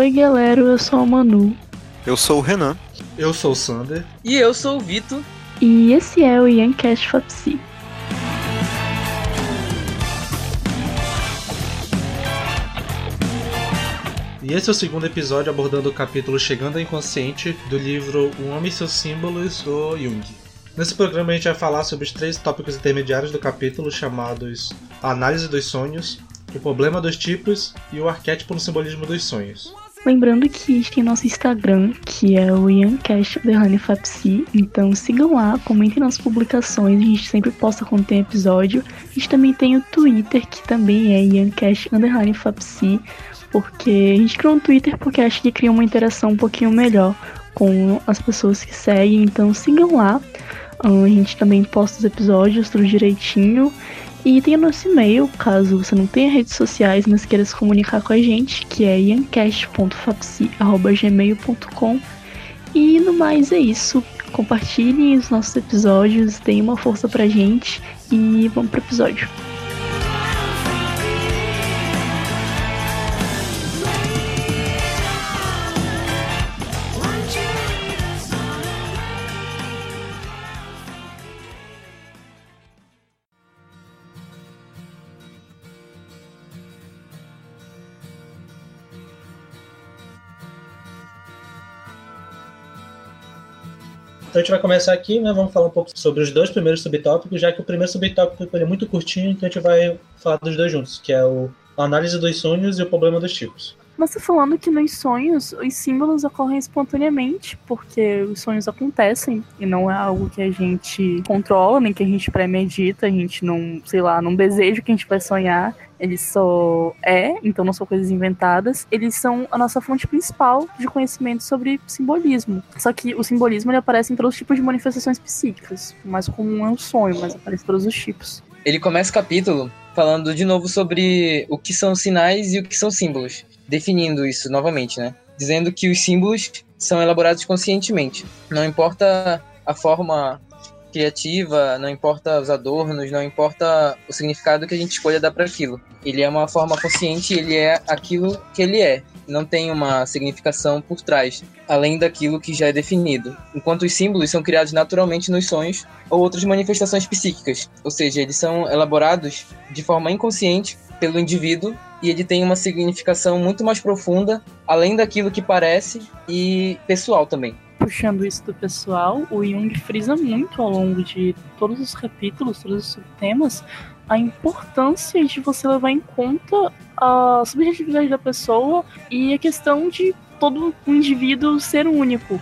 Oi, galera, eu sou a Manu. Eu sou o Renan. Eu sou o Sander. E eu sou o Vitor. E esse é o Yancast Fapsi. E esse é o segundo episódio abordando o capítulo Chegando ao Inconsciente do livro O Homem e seus Símbolos, do Jung. Nesse programa a gente vai falar sobre os três tópicos intermediários do capítulo chamados a análise dos sonhos, o problema dos tipos e o arquétipo no simbolismo dos sonhos. Lembrando que a gente tem nosso Instagram, que é o IanCast_Fapsi, então sigam lá, comentem nas publicações, a gente sempre posta quando tem episódio. A gente também tem o Twitter, que também é IanCast_Fapsi, porque a gente criou um Twitter porque acha que cria uma interação um pouquinho melhor com as pessoas que seguem, então sigam lá. A gente também posta os episódios tudo direitinho. E tem o nosso e-mail, caso você não tenha redes sociais, mas queira se comunicar com a gente, que é iancast.fapsi.gmail.com. E no mais é isso. Compartilhem os nossos episódios, deem uma força pra gente e vamos pro episódio. Então a gente vai começar aqui, né? Vamos falar um pouco sobre os dois primeiros subtópicos, já que o primeiro subtópico é muito curtinho, então a gente vai falar dos dois juntos, que é o a análise dos sonhos e o problema dos tipos. Mas tá falando que nos sonhos os símbolos ocorrem espontaneamente, porque os sonhos acontecem e não é algo que a gente controla, nem que a gente premedita, a gente não, sei lá, não deseja que a gente vai sonhar. Ele só é, então não são coisas inventadas. Eles são a nossa fonte principal de conhecimento sobre simbolismo. Só que o simbolismo ele aparece em todos os tipos de manifestações psíquicas. O mais comum é o sonho, mas aparece em todos os tipos. Ele começa o capítulo falando de novo sobre o que são sinais e o que são símbolos, definindo isso novamente, né? Dizendo que os símbolos são elaborados conscientemente. Não importa a forma criativa, não importa os adornos, não importa o significado que a gente escolha dar para aquilo. Ele é uma forma consciente, ele é aquilo que ele é. Não tem uma significação por trás, além daquilo que já é definido. Enquanto os símbolos são criados naturalmente nos sonhos ou outras manifestações psíquicas, ou seja, eles são elaborados de forma inconsciente pelo indivíduo e ele tem uma significação muito mais profunda, além daquilo que parece e pessoal também puxando isso do pessoal, o Jung frisa muito ao longo de todos os capítulos, todos os subtemas, a importância de você levar em conta a subjetividade da pessoa e a questão de todo um indivíduo ser único.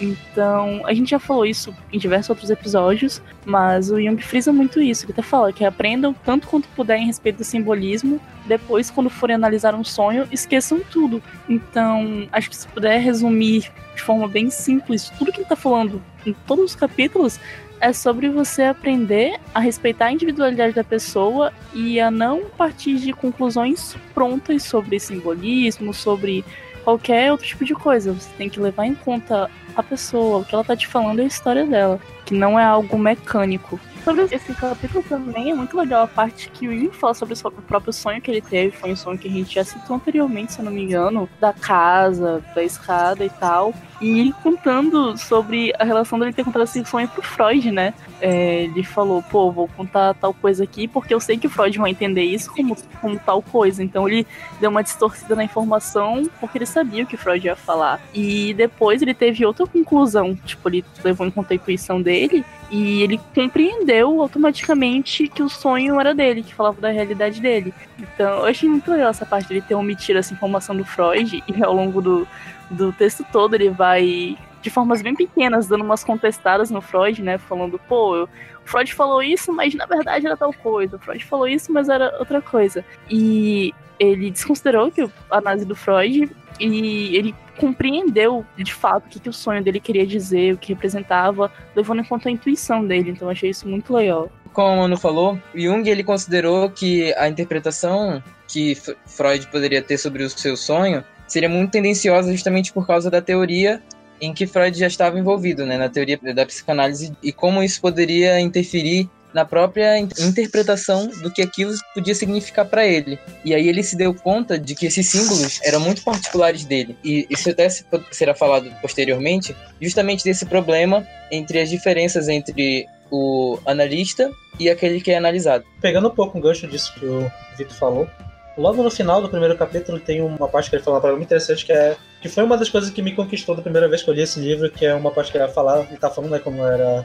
Então, a gente já falou isso em diversos outros episódios, mas o Jung frisa muito isso. Ele até fala que aprendam tanto quanto puderem a respeito do simbolismo. Depois, quando forem analisar um sonho, esqueçam tudo. Então, acho que se puder resumir de forma bem simples tudo que ele tá falando em todos os capítulos, é sobre você aprender a respeitar a individualidade da pessoa e a não partir de conclusões prontas sobre simbolismo, sobre qualquer outro tipo de coisa. Você tem que levar em conta a pessoa, o que ela tá te falando é a história dela, que não é algo mecânico. Sobre esse capítulo também é muito legal a parte que o Jung fala sobre o próprio sonho que ele teve. Foi um sonho que a gente já citou anteriormente, se eu não me engano, da casa, da escada e tal. E ele contando sobre a relação dele ter contado esse sonho pro Freud, né? É, ele falou, pô, vou contar tal coisa aqui porque eu sei que o Freud vai entender isso como, como tal coisa. Então ele deu uma distorcida na informação porque ele sabia o que Freud ia falar. E depois ele teve outra conclusão, tipo, ele levou em conta a intuição dele e ele compreendeu automaticamente que o sonho era dele, que falava da realidade dele. Então, eu achei muito legal essa parte dele ter omitido essa informação do Freud e ao longo do, do texto todo ele vai de formas bem pequenas, dando umas contestadas no Freud, né? Falando, pô, eu, o Freud falou isso, mas na verdade era tal coisa. O Freud falou isso, mas era outra coisa. E ele desconsiderou que a análise do Freud e ele compreendeu de fato o que, que o sonho dele queria dizer, o que representava, levando em conta a intuição dele. Então achei isso muito legal. Como a Manu falou, Jung ele considerou que a interpretação que Freud poderia ter sobre o seu sonho seria muito tendenciosa justamente por causa da teoria em que Freud já estava envolvido, né, na teoria da psicanálise e como isso poderia interferir na própria interpretação do que aquilo podia significar para ele. E aí ele se deu conta de que esses símbolos eram muito particulares dele. E isso até será falado posteriormente, justamente desse problema entre as diferenças entre o analista e aquele que é analisado. Pegando um pouco o gancho disso que o Vitor falou, logo no final do primeiro capítulo tem uma parte que ele fala uma palavra muito interessante que é que foi uma das coisas que me conquistou da primeira vez que eu li esse livro, que é uma parte que ele falar, ele tá falando né, como era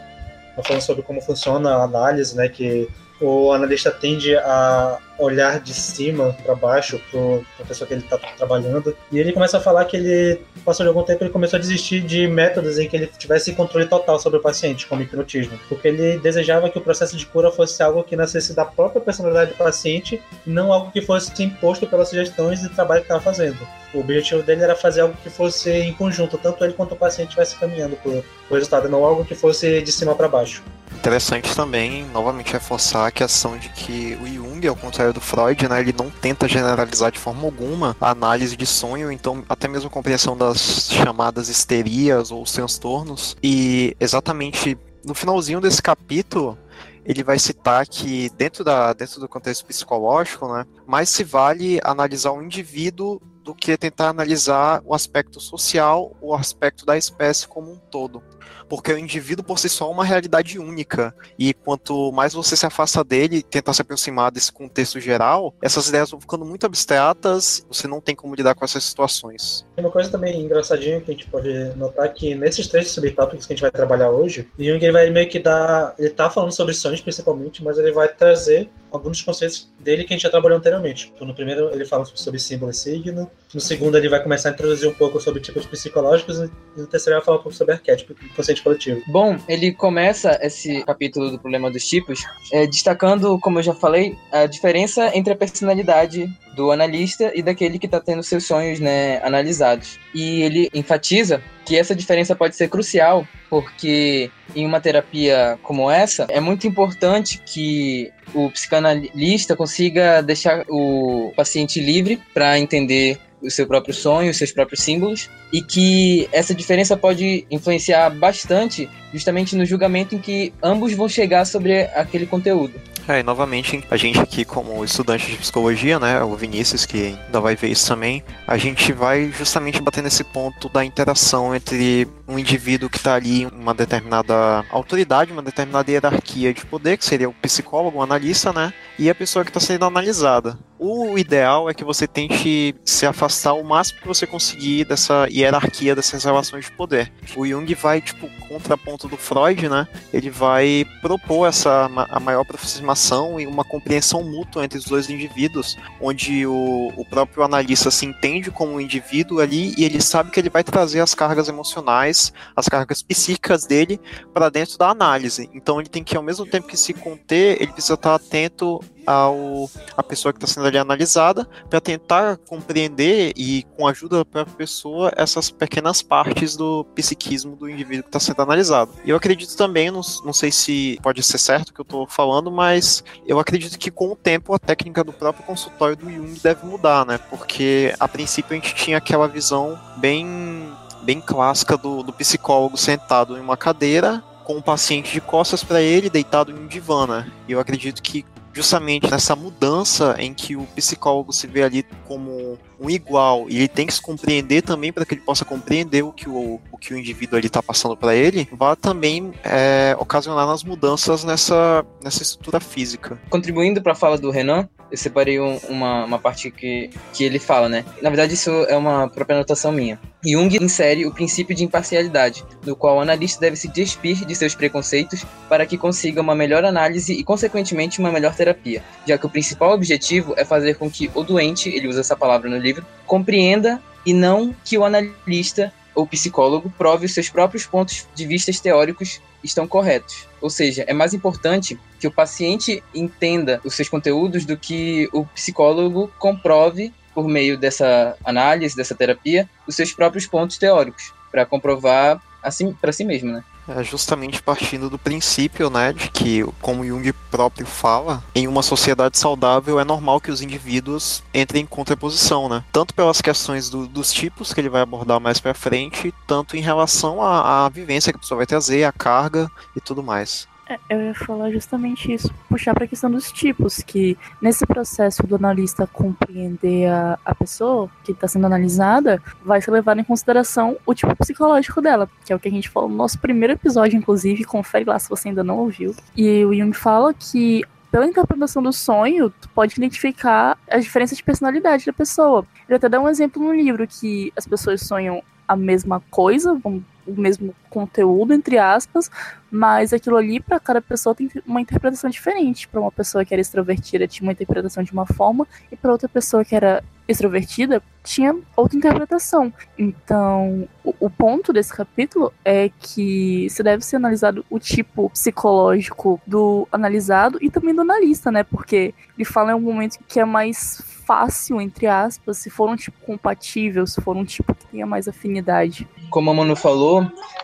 falando sobre como funciona a análise, né, que o analista tende a olhar de cima para baixo para a pessoa que ele está trabalhando. E ele começa a falar que ele, passou de algum tempo, ele começou a desistir de métodos em que ele tivesse controle total sobre o paciente, como hipnotismo. Porque ele desejava que o processo de cura fosse algo que nascesse da própria personalidade do paciente, não algo que fosse imposto pelas sugestões e trabalho que estava fazendo. O objetivo dele era fazer algo que fosse em conjunto, tanto ele quanto o paciente estivesse caminhando para o resultado, não algo que fosse de cima para baixo. Interessante também, novamente, reforçar a questão de que o Jung, ao contrário do Freud, né, ele não tenta generalizar de forma alguma a análise de sonho, então até mesmo a compreensão das chamadas histerias ou transtornos. E exatamente no finalzinho desse capítulo, ele vai citar que dentro, da, dentro do contexto psicológico, né, mais se vale analisar o indivíduo do que tentar analisar o aspecto social, o aspecto da espécie como um todo porque o indivíduo por si só é uma realidade única. E quanto mais você se afasta dele tentar se aproximar desse contexto geral, essas ideias vão ficando muito abstratas, você não tem como lidar com essas situações. Uma coisa também engraçadinha que a gente pode notar que nesses três subtópicos que a gente vai trabalhar hoje, Jung ele vai meio que dar. Ele tá falando sobre sonhos principalmente, mas ele vai trazer alguns conceitos dele que a gente já trabalhou anteriormente. Então, no primeiro, ele fala sobre símbolo e signo. No segundo, ele vai começar a introduzir um pouco sobre tipos psicológicos. E no terceiro, ele vai falar um pouco sobre arquétipo e consciente coletivo. Bom, ele começa esse capítulo do problema dos tipos é, destacando, como eu já falei, a diferença entre a personalidade do analista e daquele que está tendo seus sonhos né, analisados. E ele enfatiza que essa diferença pode ser crucial, porque em uma terapia como essa, é muito importante que o psicanalista consiga deixar o paciente livre para entender o seu próprio sonho, os seus próprios símbolos, e que essa diferença pode influenciar bastante justamente no julgamento em que ambos vão chegar sobre aquele conteúdo. É, e novamente, a gente aqui como estudante de psicologia, né, o Vinícius, que ainda vai ver isso também, a gente vai justamente bater nesse ponto da interação entre um indivíduo que está ali uma determinada autoridade, uma determinada hierarquia de poder, que seria o psicólogo, o analista, né, e a pessoa que está sendo analisada. O ideal é que você tente se afastar o máximo que você conseguir dessa hierarquia, dessas relações de poder. O Jung vai, tipo, contraponto do Freud, né? Ele vai propor essa a maior aproximação e uma compreensão mútua entre os dois indivíduos, onde o, o próprio analista se entende como um indivíduo ali e ele sabe que ele vai trazer as cargas emocionais, as cargas psíquicas dele para dentro da análise. Então ele tem que, ao mesmo tempo que se conter, ele precisa estar atento ao a pessoa que está sendo ali analisada para tentar compreender e com a ajuda da própria pessoa essas pequenas partes do psiquismo do indivíduo que está sendo analisado. Eu acredito também, não, não sei se pode ser certo o que eu estou falando, mas eu acredito que com o tempo a técnica do próprio consultório do Jung deve mudar, né? Porque a princípio a gente tinha aquela visão bem bem clássica do, do psicólogo sentado em uma cadeira com o paciente de costas para ele, deitado em um divã, né? E eu acredito que justamente nessa mudança em que o psicólogo se vê ali como um igual e ele tem que se compreender também para que ele possa compreender o que o, o que o indivíduo ali está passando para ele, vai também é, ocasionar nas mudanças nessa, nessa estrutura física. Contribuindo para a fala do Renan, eu separei um, uma, uma parte que, que ele fala, né? Na verdade, isso é uma própria anotação minha. Jung insere o princípio de imparcialidade, no qual o analista deve se despir de seus preconceitos para que consiga uma melhor análise e, consequentemente, uma melhor terapia, já que o principal objetivo é fazer com que o doente, ele usa essa palavra no livro, compreenda e não que o analista ou psicólogo prove os seus próprios pontos de vista teóricos estão corretos. Ou seja, é mais importante que o paciente entenda os seus conteúdos do que o psicólogo comprove por meio dessa análise, dessa terapia, os seus próprios pontos teóricos, para comprovar assim para si mesmo, né? É justamente partindo do princípio, né, de que, como Jung próprio fala, em uma sociedade saudável é normal que os indivíduos entrem em contraposição, né? Tanto pelas questões do, dos tipos que ele vai abordar mais para frente, tanto em relação à, à vivência que a pessoa vai trazer, a carga e tudo mais. É, eu ia falar justamente isso, puxar para a questão dos tipos, que nesse processo do analista compreender a, a pessoa que está sendo analisada, vai ser levado em consideração o tipo psicológico dela, que é o que a gente falou no nosso primeiro episódio, inclusive, confere lá se você ainda não ouviu. E o Jung fala que pela interpretação do sonho, tu pode identificar as diferenças de personalidade da pessoa. Ele até dá um exemplo no livro que as pessoas sonham a mesma coisa, vamos o mesmo conteúdo, entre aspas, mas aquilo ali, para cada pessoa, tem uma interpretação diferente. Para uma pessoa que era extrovertida, tinha uma interpretação de uma forma, e para outra pessoa que era extrovertida, tinha outra interpretação. Então, o, o, ponto desse capítulo é que se deve ser analisado o tipo psicológico do analisado e também do analista, né? Porque ele fala em um momento que é mais fácil, entre aspas, se for um tipo compatível, se for um tipo que tenha mais afinidade. Como a Manu falou,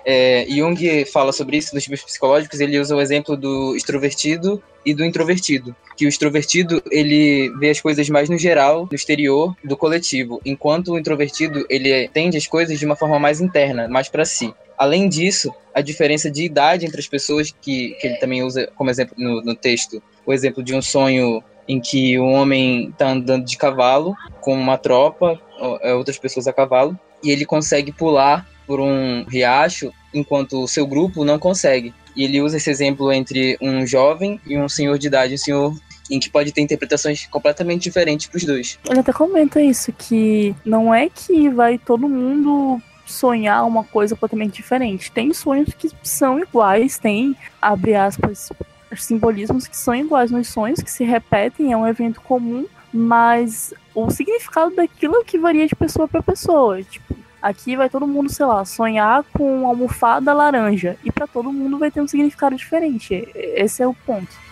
é, Jung fala sobre isso dos tipos psicológicos, ele usa o exemplo do extrovertido e do introvertido. Que o extrovertido, ele vê as coisas mais no geral, no exterior, do coletivo, enquanto o introvertido, ele entende as coisas de uma forma mais interna, mais para si. Além disso, a diferença de idade entre as pessoas, que, que ele também usa como exemplo no, no texto, o exemplo de um sonho em que o homem está andando de cavalo com uma tropa, é, outras pessoas a cavalo, e ele consegue pular por um riacho enquanto o seu grupo não consegue. E ele usa esse exemplo entre um jovem e um senhor de idade, um senhor em que pode ter interpretações completamente diferentes para os dois. Ele até comenta isso, que não é que vai todo mundo sonhar uma coisa completamente diferente. Tem sonhos que são iguais, tem, abre aspas, simbolismos que são iguais nos sonhos, que se repetem, é um evento comum, mas o significado daquilo é que varia de pessoa para pessoa. Tipo, aqui vai todo mundo, sei lá, sonhar com almofada laranja, e para todo mundo vai ter um significado diferente. Esse é o ponto.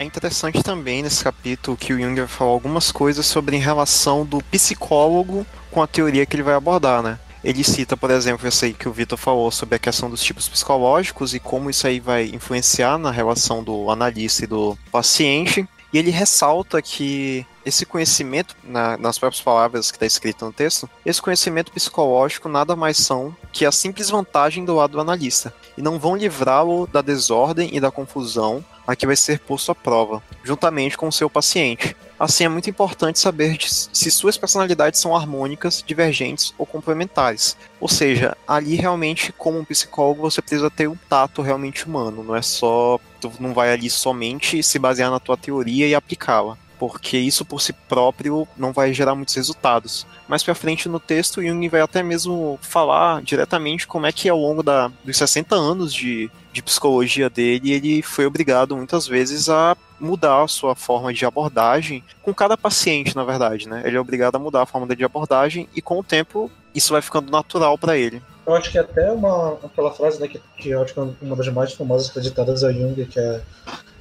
É interessante também nesse capítulo que o Jung falar algumas coisas sobre em relação do psicólogo com a teoria que ele vai abordar, né? Ele cita, por exemplo, essa aí que o Vitor falou sobre a questão dos tipos psicológicos e como isso aí vai influenciar na relação do analista e do paciente. E ele ressalta que esse conhecimento, na, nas próprias palavras que está escrito no texto, esse conhecimento psicológico nada mais são que a simples vantagem do lado do analista, e não vão livrá-lo da desordem e da confusão a que vai ser posto à prova, juntamente com o seu paciente. Assim, é muito importante saber se suas personalidades são harmônicas, divergentes ou complementares. Ou seja, ali realmente, como um psicólogo, você precisa ter um tato realmente humano. Não é só. Tu não vai ali somente se basear na tua teoria e aplicá-la porque isso por si próprio não vai gerar muitos resultados. Mais para frente no texto, Jung vai até mesmo falar diretamente como é que ao longo da, dos 60 anos de, de psicologia dele, ele foi obrigado muitas vezes a mudar a sua forma de abordagem com cada paciente, na verdade, né? Ele é obrigado a mudar a forma de abordagem e com o tempo isso vai ficando natural para ele. Eu acho que até uma aquela frase né, que, que eu acho que é uma das mais famosas acreditadas a Jung, que é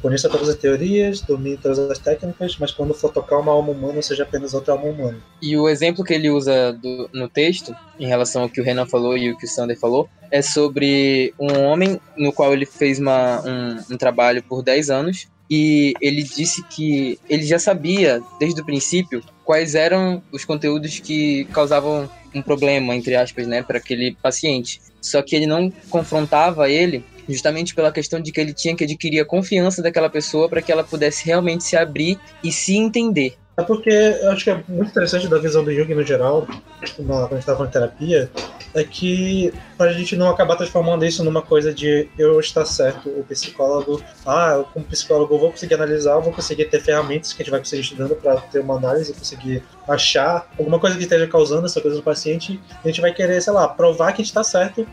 Conheça todas as teorias, domine todas as técnicas, mas quando for tocar uma alma humana, seja apenas outra alma humana. E o exemplo que ele usa do, no texto, em relação ao que o Renan falou e o que o Sander falou, é sobre um homem no qual ele fez uma, um, um trabalho por 10 anos e ele disse que ele já sabia desde o princípio quais eram os conteúdos que causavam um problema entre aspas, né, para aquele paciente. Só que ele não confrontava ele justamente pela questão de que ele tinha que adquirir a confiança daquela pessoa para que ela pudesse realmente se abrir e se entender. É porque eu acho que é muito interessante da visão do Jung no geral, quando a gente estava em terapia, é que para a gente não acabar transformando isso numa coisa de eu estar certo, o psicólogo, ah, eu, como psicólogo vou conseguir analisar, vou conseguir ter ferramentas que a gente vai conseguir estudando para ter uma análise, conseguir achar alguma coisa que esteja causando essa coisa no paciente, a gente vai querer, sei lá, provar que a gente está certo,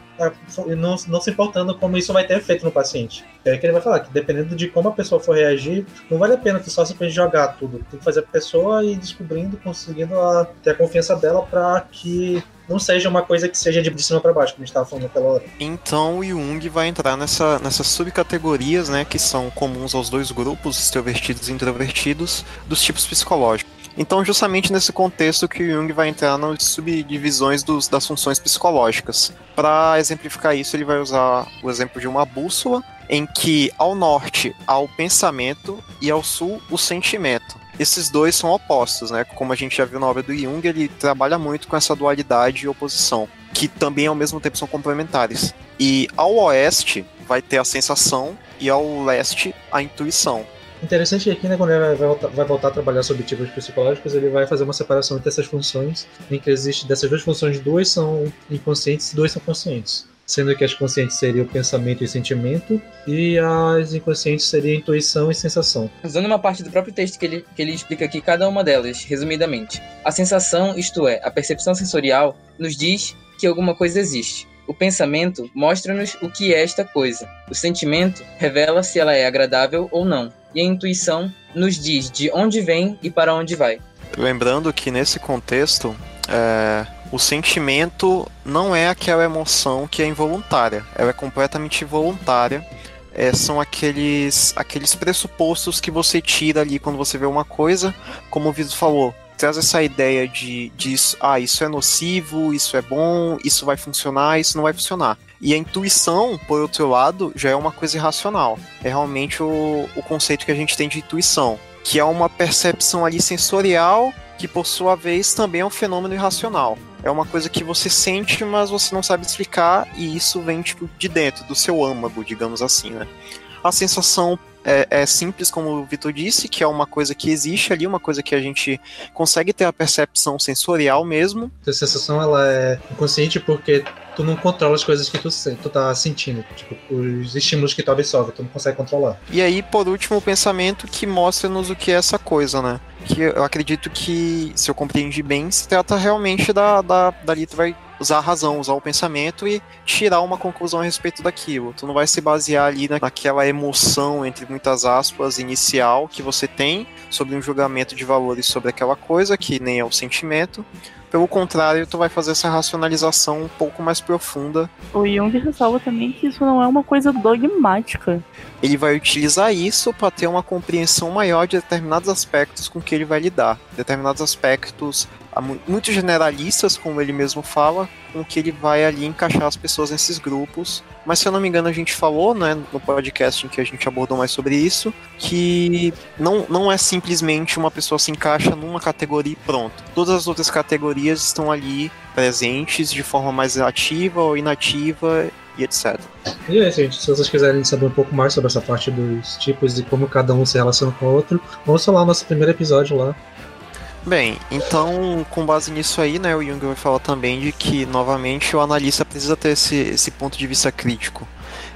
não, não se importando como isso vai ter efeito no paciente. É aí que ele vai falar que dependendo de como a pessoa for reagir, não vale a pena tu só simplesmente jogar tudo. Tem que fazer a pessoa ir descobrindo, conseguindo a, ter a confiança dela para que não seja uma coisa que seja de cima para baixo, como a gente estava falando naquela hora. Então o Jung vai entrar nessa, nessas subcategorias, né, que são comuns aos dois grupos, extrovertidos e introvertidos, dos tipos psicológicos. Então, justamente nesse contexto que Jung vai entrar nas subdivisões dos, das funções psicológicas. Para exemplificar isso, ele vai usar o exemplo de uma bússola, em que ao norte há o pensamento e ao sul o sentimento. Esses dois são opostos, né? Como a gente já viu na obra do Jung, ele trabalha muito com essa dualidade e oposição, que também ao mesmo tempo são complementares. E ao oeste vai ter a sensação e ao leste a intuição. Interessante aqui, né, quando ele vai voltar, vai voltar a trabalhar sobre tipos psicológicos, ele vai fazer uma separação entre essas funções, em que existe dessas duas funções, duas são inconscientes e duas são conscientes. Sendo que as conscientes seriam o pensamento e sentimento, e as inconscientes seriam intuição e sensação. Usando uma parte do próprio texto que ele, que ele explica aqui cada uma delas, resumidamente. A sensação, isto é, a percepção sensorial, nos diz que alguma coisa existe. O pensamento mostra-nos o que é esta coisa. O sentimento revela se ela é agradável ou não. E a intuição nos diz de onde vem e para onde vai. Lembrando que nesse contexto, é, o sentimento não é aquela emoção que é involuntária, ela é completamente voluntária. É, são aqueles, aqueles pressupostos que você tira ali quando você vê uma coisa, como o Vitor falou, traz essa ideia de, de ah, isso é nocivo, isso é bom, isso vai funcionar, isso não vai funcionar. E a intuição, por outro lado, já é uma coisa irracional. É realmente o, o conceito que a gente tem de intuição, que é uma percepção ali sensorial que por sua vez também é um fenômeno irracional. É uma coisa que você sente, mas você não sabe explicar, e isso vem tipo de dentro, do seu âmago, digamos assim, né? A sensação é, é, simples, como o Vitor disse, que é uma coisa que existe ali, uma coisa que a gente consegue ter a percepção sensorial mesmo. A sensação ela é inconsciente porque tu não controla as coisas que tu, tu tá sentindo, tipo, os estímulos que tu absorve, tu não consegue controlar. E aí, por último, o pensamento que mostra-nos o que é essa coisa, né? Que eu acredito que, se eu compreendi bem, se trata realmente da, da dali tu vai usar a razão, usar o pensamento e tirar uma conclusão a respeito daquilo. Tu não vai se basear ali naquela emoção, entre muitas aspas, inicial que você tem sobre um julgamento de valores sobre aquela coisa, que nem é o sentimento. Pelo contrário, tu vai fazer essa racionalização um pouco mais profunda. O Jung ressalva também que isso não é uma coisa dogmática. Ele vai utilizar isso para ter uma compreensão maior de determinados aspectos com que ele vai lidar. Determinados aspectos muito generalistas, como ele mesmo fala, com que ele vai ali encaixar as pessoas nesses grupos. Mas se eu não me engano, a gente falou, né, no podcast em que a gente abordou mais sobre isso, que não, não é simplesmente uma pessoa se encaixa numa categoria e pronto. Todas as outras categorias estão ali presentes de forma mais ativa ou inativa e etc. E é, gente, se vocês quiserem saber um pouco mais sobre essa parte dos tipos e como cada um se relaciona com o outro, vamos falar no nosso primeiro episódio lá, Bem, então, com base nisso aí, né, o Jung vai falar também de que, novamente, o analista precisa ter esse, esse ponto de vista crítico.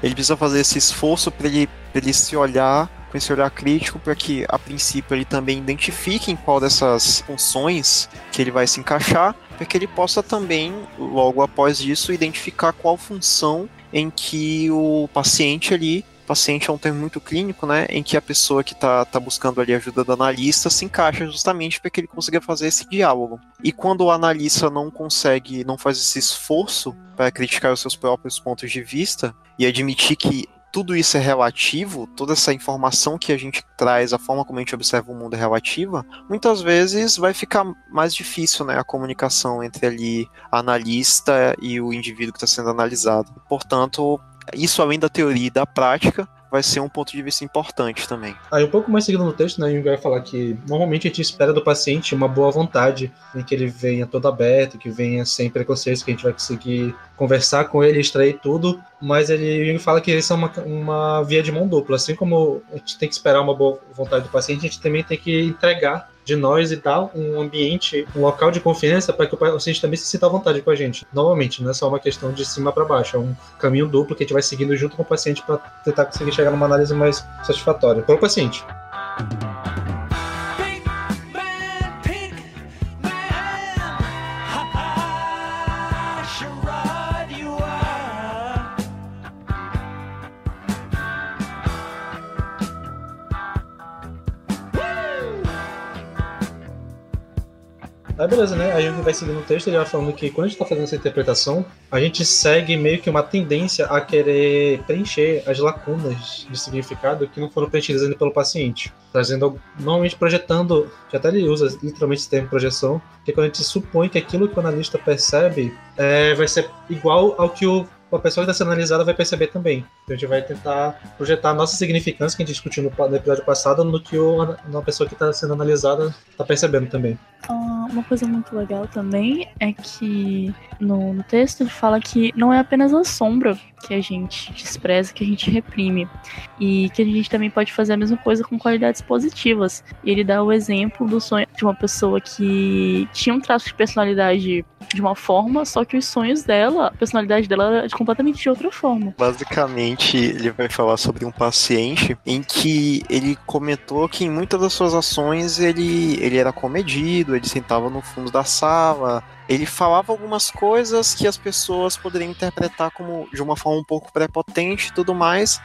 Ele precisa fazer esse esforço para ele, ele se olhar, com esse olhar crítico, para que, a princípio, ele também identifique em qual dessas funções que ele vai se encaixar, para que ele possa também, logo após isso, identificar qual função em que o paciente ali paciente é um termo muito clínico, né, em que a pessoa que está tá buscando ali ajuda do analista se encaixa justamente para que ele consiga fazer esse diálogo. E quando o analista não consegue, não faz esse esforço para criticar os seus próprios pontos de vista e admitir que tudo isso é relativo, toda essa informação que a gente traz, a forma como a gente observa o mundo é relativa, muitas vezes vai ficar mais difícil né, a comunicação entre ali analista e o indivíduo que está sendo analisado. Portanto, isso além da teoria e da prática, vai ser um ponto de vista importante também. Aí um pouco mais seguido no texto, né, Jung vai falar que normalmente a gente espera do paciente uma boa vontade, em que ele venha todo aberto, que venha sem preconceitos, que a gente vai conseguir conversar com ele, extrair tudo, mas ele fala que isso é uma, uma via de mão dupla. Assim como a gente tem que esperar uma boa vontade do paciente, a gente também tem que entregar de nós e dar um ambiente, um local de confiança para que o paciente também se sinta à vontade com a gente. Novamente, não é só uma questão de cima para baixo, é um caminho duplo que a gente vai seguindo junto com o paciente para tentar conseguir chegar numa análise mais satisfatória para o paciente. Aí beleza, né? Aí a gente vai seguindo o texto, ele vai falando que quando a gente tá fazendo essa interpretação, a gente segue meio que uma tendência a querer preencher as lacunas de significado que não foram preenchidas ainda pelo paciente. Trazendo, normalmente projetando, já até ele usa literalmente esse termo projeção, que é quando a gente supõe que aquilo que o analista percebe é, vai ser igual ao que o a pessoa que está sendo analisada vai perceber também. Então a gente vai tentar projetar a nossa significância que a gente discutiu no, no episódio passado no que o, a pessoa que está sendo analisada está percebendo também. Ah, uma coisa muito legal também é que no, no, texto ele fala que não é apenas a sombra que a gente despreza, que a gente reprime, e que a gente também pode fazer a mesma coisa com qualidades positivas. Ele dá o exemplo do sonho de uma pessoa que tinha um traço de personalidade de uma forma, só que os sonhos dela, a personalidade dela era completamente de outra forma. Basicamente, ele vai falar sobre um paciente em que ele comentou que em muitas das suas ações ele, ele era comedido, ele sentava no fundo da sala, ele falava algumas coisas que as pessoas poderiam interpretar como de uma forma um pouco prepotente e tudo mais,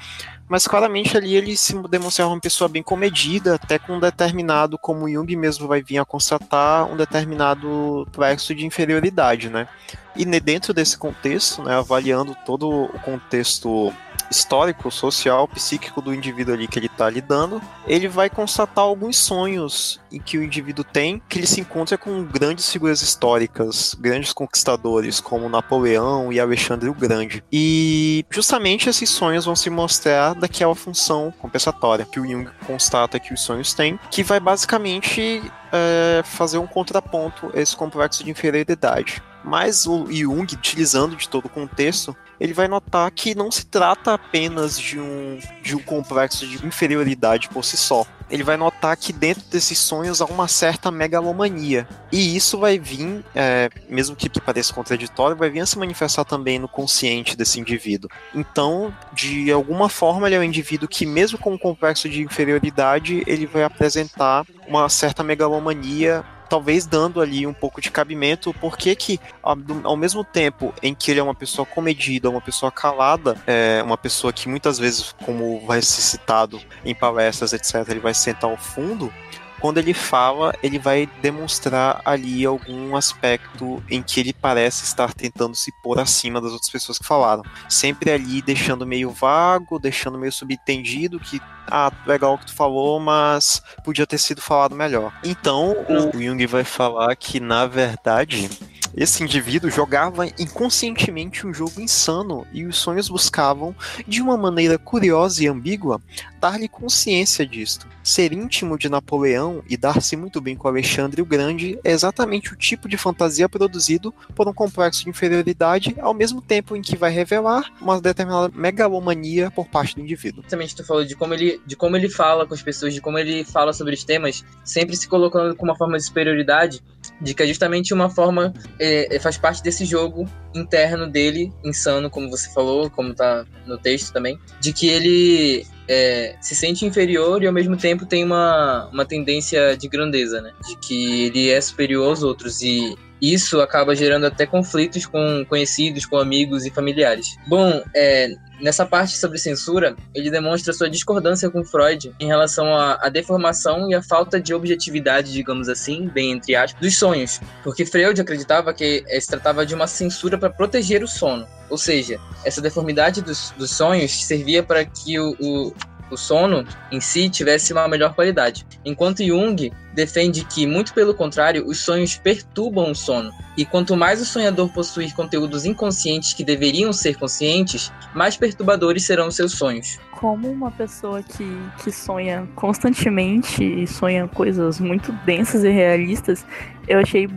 mas claramente ali ele se demonstrava uma pessoa bem comedida, até com um determinado, como Jung mesmo vai vir a constatar, um determinado plexo de inferioridade, né? E dentro desse contexto, né, avaliando todo o contexto histórico, social, psíquico do indivíduo ali que ele está lidando, ele vai constatar alguns sonhos em que o indivíduo tem, que ele se encontra com grandes figuras históricas, grandes conquistadores, como Napoleão e Alexandre o Grande. E justamente esses sonhos vão se mostrar daquela função compensatória que o Jung constata que os sonhos têm, que vai basicamente é, fazer um contraponto a esse complexo de inferioridade. Mas o Jung, utilizando de todo o contexto, ele vai notar que não se trata apenas de um, de um complexo de inferioridade por si só. Ele vai notar que dentro desses sonhos há uma certa megalomania. E isso vai vir, é, mesmo que, que pareça contraditório, vai vir a se manifestar também no consciente desse indivíduo. Então, de alguma forma, ele é um indivíduo que, mesmo com um complexo de inferioridade, ele vai apresentar uma certa megalomania talvez dando ali um pouco de cabimento, porque que ao mesmo tempo em que ele é uma pessoa comedida, uma pessoa calada, é uma pessoa que muitas vezes, como vai ser citado em palestras, etc., ele vai sentar ao fundo, quando ele fala, ele vai demonstrar ali algum aspecto em que ele parece estar tentando se pôr acima das outras pessoas que falaram. Sempre ali deixando meio vago, deixando meio subentendido que, ah, legal o que tu falou, mas podia ter sido falado melhor. Então, o Jung vai falar que, na verdade, esse indivíduo jogava inconscientemente um jogo insano e os sonhos buscavam, de uma maneira curiosa e ambígua, dar-lhe consciência disto. Ser íntimo de Napoleão e dar-se muito bem com Alexandre o Grande é exatamente o tipo de fantasia produzido por um complexo de inferioridade, ao mesmo tempo em que vai revelar uma determinada megalomania por parte do indivíduo. Exatamente, tu falou de como ele, de como ele fala com as pessoas, de como ele fala sobre os temas, sempre se colocando com uma forma de superioridade, de que é justamente uma forma, é, é faz parte desse jogo interno dele, insano, como você falou, como tá no texto também, de que ele é, se sente inferior e ao mesmo tempo tem uma, uma tendência de grandeza, né? De que ele é superior aos outros e isso acaba gerando até conflitos com conhecidos, com amigos e familiares. Bom, é, nessa parte sobre censura, ele demonstra sua discordância com Freud em relação à, deformação e à falta de objetividade, digamos assim, bem entre aspas, dos sonhos. Porque Freud acreditava que se tratava de uma censura para proteger o sono. Ou seja, essa deformidade dos, dos sonhos servia para que o, o o sono em si tivesse uma melhor qualidade. Enquanto Jung defende que, muito pelo contrário, os sonhos perturbam o sono. E quanto mais o sonhador possuir conteúdos inconscientes que deveriam ser conscientes, mais perturbadores serão seus sonhos. Como uma pessoa que, que sonha constantemente e sonha coisas muito densas e realistas, eu achei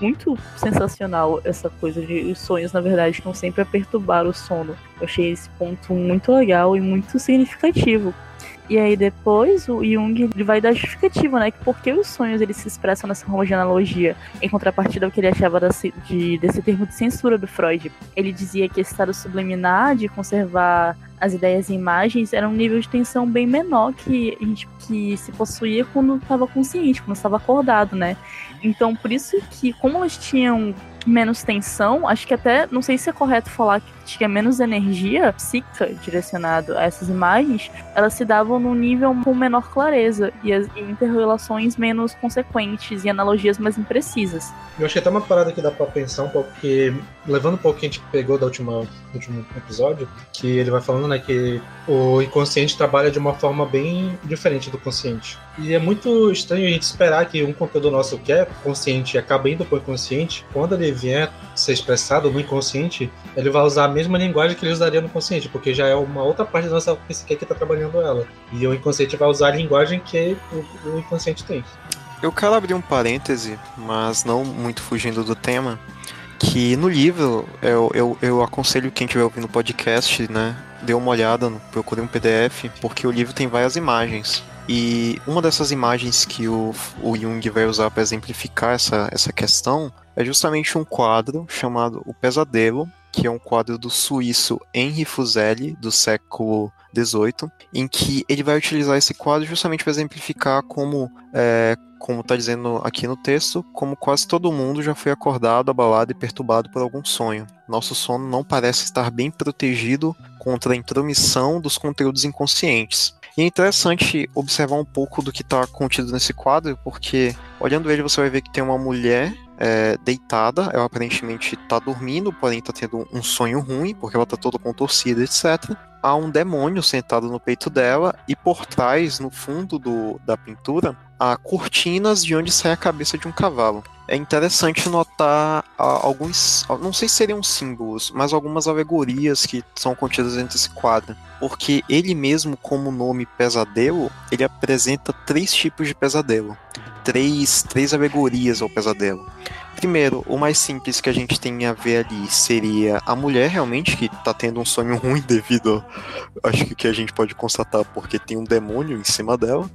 muito sensacional essa coisa de os sonhos, na verdade, estão sempre a perturbar o sono. Eu achei esse ponto muito legal e muito significativo. E aí depois o Jung ele vai dar justificativa, né? Que por que os sonhos eles se expressam nessa forma de analogia, em contrapartida ao que ele achava de, desse termo de censura do Freud. Ele dizia que esse estado subliminar de conservar as ideias e imagens era um nível de tensão bem menor que que se possuía quando estava consciente, quando estava acordado, né? Então, por isso que, como elas tinham menos tensão, acho que até, não sei se é correto falar que tinha menos energia psíquica direcionado a essas imagens, elas se davam num nível com menor clareza e, as, e interrelações menos consequentes e analogias mais imprecisas. Eu que até uma parada que dá pra pensar um pouco, que levando um pouco que a gente pegou da última, do último episódio, que ele vai falando, né, que o inconsciente trabalha de uma forma bem diferente do consciente. E é muito estranho a gente esperar que um conteúdo nosso que é consciente acaba indo pro inconsciente, quando ele vier ser expressado no inconsciente, ele vai usar a mesma linguagem que ele usaria no consciente, porque já é uma outra parte da nossa psique que está trabalhando ela. E o inconsciente vai usar a linguagem que o, o inconsciente tem. Eu quero abrir um parêntese, mas não muito fugindo do tema, que no livro eu, eu, eu aconselho quem estiver ouvindo o podcast, né, dê uma olhada, procure um PDF, porque o livro tem várias imagens. E uma dessas imagens que o, o Jung vai usar para exemplificar essa, essa questão é justamente um quadro chamado O Pesadelo, que é um quadro do suíço Henri Fuseli, do século XVIII, em que ele vai utilizar esse quadro justamente para exemplificar como, é, como está dizendo aqui no texto, como quase todo mundo já foi acordado, abalado e perturbado por algum sonho. Nosso sono não parece estar bem protegido contra a intromissão dos conteúdos inconscientes. E é interessante observar um pouco do que está contido nesse quadro, porque olhando ele você vai ver que tem uma mulher é, deitada, ela aparentemente está dormindo, porém está tendo um sonho ruim, porque ela está toda contorcida, etc. Há um demônio sentado no peito dela, e por trás, no fundo do, da pintura, há cortinas de onde sai a cabeça de um cavalo. É interessante notar alguns, não sei se seriam símbolos, mas algumas alegorias que são contidas dentro desse quadro. Porque ele mesmo, como nome pesadelo, ele apresenta três tipos de pesadelo três, três alegorias ao pesadelo. Primeiro, o mais simples que a gente tem a ver ali seria a mulher realmente que tá tendo um sonho ruim devido, acho que, que a gente pode constatar porque tem um demônio em cima dela.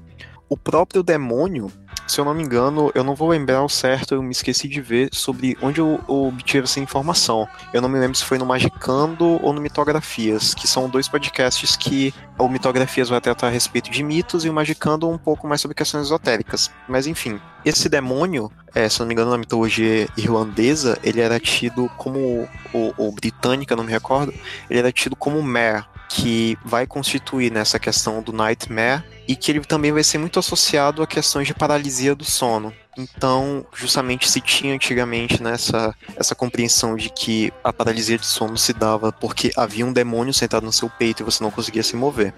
O próprio demônio se eu não me engano, eu não vou lembrar o certo, eu me esqueci de ver sobre onde eu, eu obtive essa informação. Eu não me lembro se foi no Magicando ou no Mitografias, que são dois podcasts que o Mitografias vai tratar a respeito de mitos e o Magicando um pouco mais sobre questões esotéricas. Mas enfim, esse demônio, é, se não me engano, na mitologia irlandesa, ele era tido como. Ou, ou britânica, não me recordo, ele era tido como Mer, que vai constituir nessa questão do nightmare e que ele também vai ser muito associado a questões de paralisia do sono. Então, justamente se tinha antigamente nessa né, essa compreensão de que a paralisia de sono se dava porque havia um demônio sentado no seu peito e você não conseguia se mover.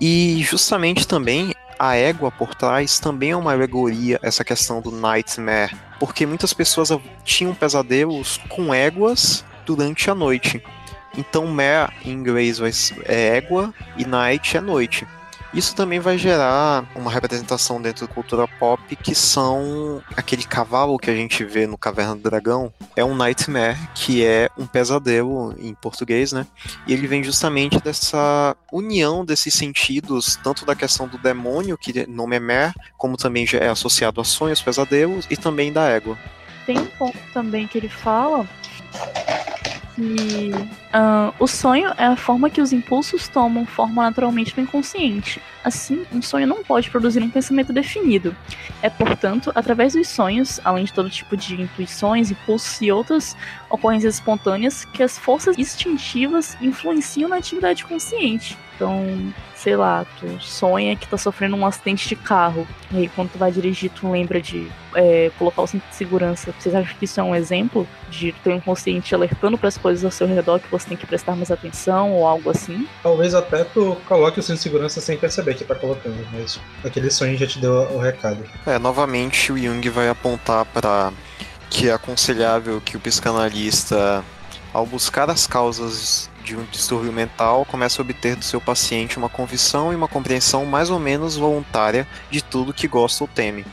E justamente também a égua por trás também é uma alegoria essa questão do nightmare, porque muitas pessoas tinham pesadelos com éguas durante a noite. Então, mare em inglês é égua e night é noite. Isso também vai gerar uma representação dentro da cultura pop que são aquele cavalo que a gente vê no Caverna do Dragão, é um nightmare, que é um pesadelo em português, né? E ele vem justamente dessa união desses sentidos, tanto da questão do demônio, que nome é Mer, como também é associado a sonhos, pesadelos, e também da égua. Tem um ponto também que ele fala que uh, o sonho é a forma que os impulsos tomam forma naturalmente no inconsciente. Assim, um sonho não pode produzir um pensamento definido. É, portanto, através dos sonhos, além de todo tipo de intuições, impulsos e outras ocorrências espontâneas, que as forças instintivas influenciam na atividade consciente. Então, sei lá, tu sonha que tá sofrendo um acidente de carro. E aí quando tu vai dirigir, tu lembra de é, colocar o cinto de segurança. Vocês acham que isso é um exemplo de teu inconsciente alertando para as coisas ao seu redor que você tem que prestar mais atenção ou algo assim? Talvez até tu coloque o cinto de segurança sem perceber que tá colocando, mas aquele sonho já te deu o recado. É, novamente o Jung vai apontar para que é aconselhável que o psicanalista, ao buscar as causas de um distúrbio mental começa a obter do seu paciente uma convicção e uma compreensão mais ou menos voluntária de tudo que gosta ou teme.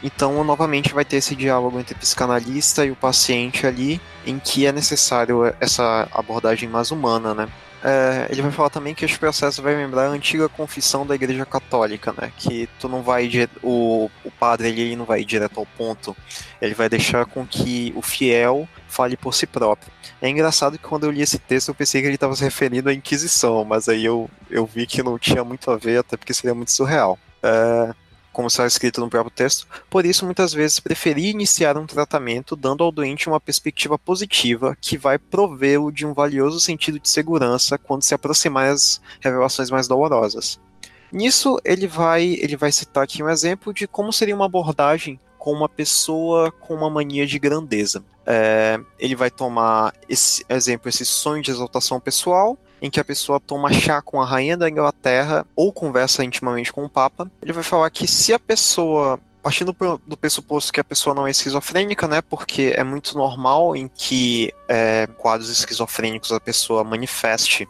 Então, novamente, vai ter esse diálogo entre o psicanalista e o paciente ali, em que é necessário essa abordagem mais humana, né? É, ele vai falar também que esse processo vai lembrar a antiga confissão da Igreja Católica, né? Que tu não vai o, o padre ele não vai direto ao ponto, ele vai deixar com que o fiel fale por si próprio. É engraçado que quando eu li esse texto eu pensei que ele estava se referindo à Inquisição, mas aí eu, eu vi que não tinha muito a ver, até porque seria muito surreal. É, como está escrito no próprio texto, por isso muitas vezes preferi iniciar um tratamento dando ao doente uma perspectiva positiva que vai provê-lo de um valioso sentido de segurança quando se aproximar das revelações mais dolorosas. Nisso, ele vai, ele vai citar aqui um exemplo de como seria uma abordagem com uma pessoa com uma mania de grandeza. É, ele vai tomar esse exemplo, esse sonho de exaltação pessoal, em que a pessoa toma chá com a rainha da Inglaterra ou conversa intimamente com o Papa. Ele vai falar que se a pessoa partindo do pressuposto que a pessoa não é esquizofrênica, né? Porque é muito normal em que é, quadros esquizofrênicos a pessoa manifeste